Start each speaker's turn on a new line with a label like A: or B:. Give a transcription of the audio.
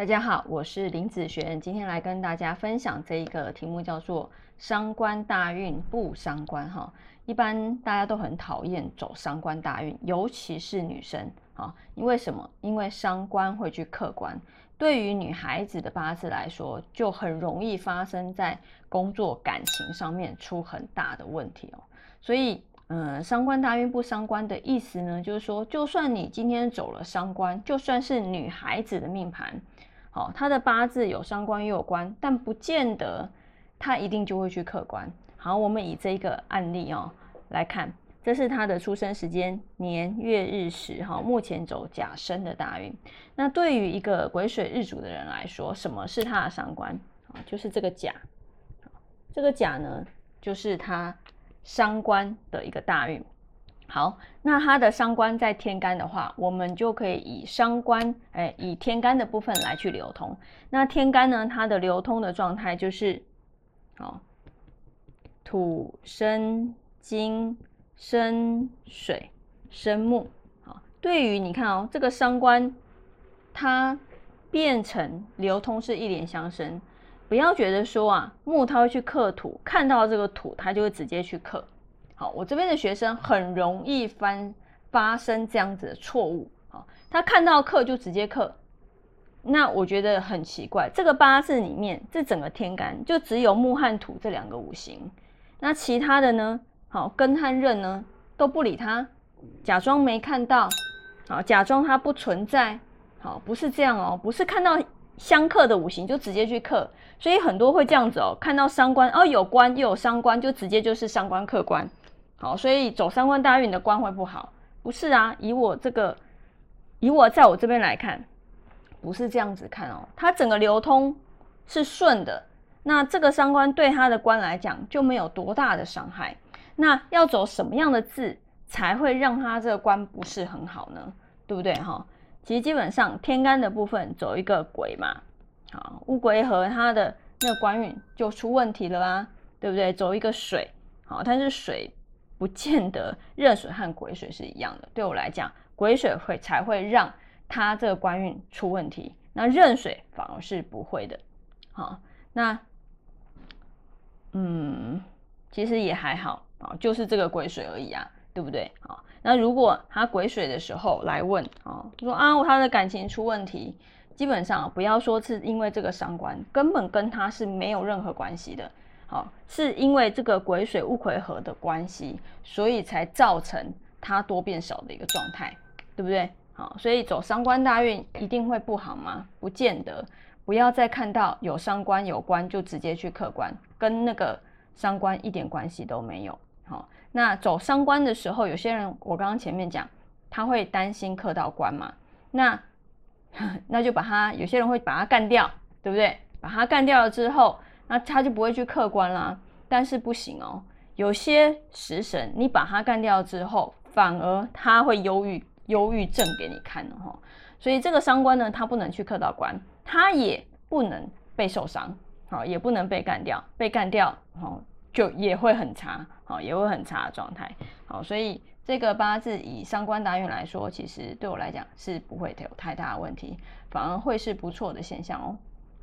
A: 大家好，我是林子璇，今天来跟大家分享这一个题目，叫做“伤官大运不伤官”哈。一般大家都很讨厌走伤官大运，尤其是女生啊，因为什么？因为伤官会去克官，对于女孩子的八字来说，就很容易发生在工作感情上面出很大的问题哦。所以，嗯，伤官大运不伤官的意思呢，就是说，就算你今天走了伤官，就算是女孩子的命盘。好，他的八字有伤官又有官，但不见得他一定就会去克官。好，我们以这个案例哦来看，这是他的出生时间年月日时哈，目前走甲申的大运。那对于一个癸水日主的人来说，什么是他的伤官啊？就是这个甲，这个甲呢，就是他伤官的一个大运。好，那它的伤官在天干的话，我们就可以以伤官，哎，以天干的部分来去流通。那天干呢，它的流通的状态就是，哦，土生金，生水，生木。好，对于你看哦，这个伤官，它变成流通是一连相生，不要觉得说啊，木它会去克土，看到这个土，它就会直接去克。好，我这边的学生很容易翻发生这样子的错误。好，他看到克就直接克，那我觉得很奇怪。这个八字里面，这整个天干就只有木和土这两个五行，那其他的呢？好，根和刃呢都不理他，假装没看到，好，假装它不存在。好，不是这样哦，不是看到相克的五行就直接去克，所以很多会这样子哦，看到伤官哦，有官又有伤官，就直接就是伤官克官。好，所以走三官大运的官会不好，不是啊？以我这个，以我在我这边来看，不是这样子看哦。它整个流通是顺的，那这个三官对他的官来讲就没有多大的伤害。那要走什么样的字才会让他这个官不是很好呢？对不对哈？其实基本上天干的部分走一个癸嘛，好乌龟和他的那个官运就出问题了啦，对不对？走一个水，好，它是水。不见得壬水和癸水是一样的。对我来讲，癸水会才会让他这个官运出问题，那壬水反而是不会的。好，那嗯，其实也还好啊，就是这个癸水而已啊，对不对？好，那如果他癸水的时候来问啊，说啊，他的感情出问题，基本上不要说是因为这个伤官，根本跟他是没有任何关系的。好，是因为这个癸水戊癸合的关系，所以才造成它多变少的一个状态，对不对？好，所以走伤官大运一定会不好吗？不见得。不要再看到有伤官有官就直接去客官，跟那个伤官一点关系都没有。好，那走伤官的时候，有些人我刚刚前面讲，他会担心克到官嘛，那 那就把他，有些人会把他干掉，对不对？把他干掉了之后。那他就不会去客观啦，但是不行哦。有些食神，你把他干掉之后，反而他会忧郁、忧郁症给你看的哈。所以这个伤官呢，他不能去克到官，他也不能被受伤，好，也不能被干掉。被干掉，好，就也会很差，好，也会很差的状态。好，所以这个八字以伤官大运来说，其实对我来讲是不会有太大的问题，反而会是不错的现象哦。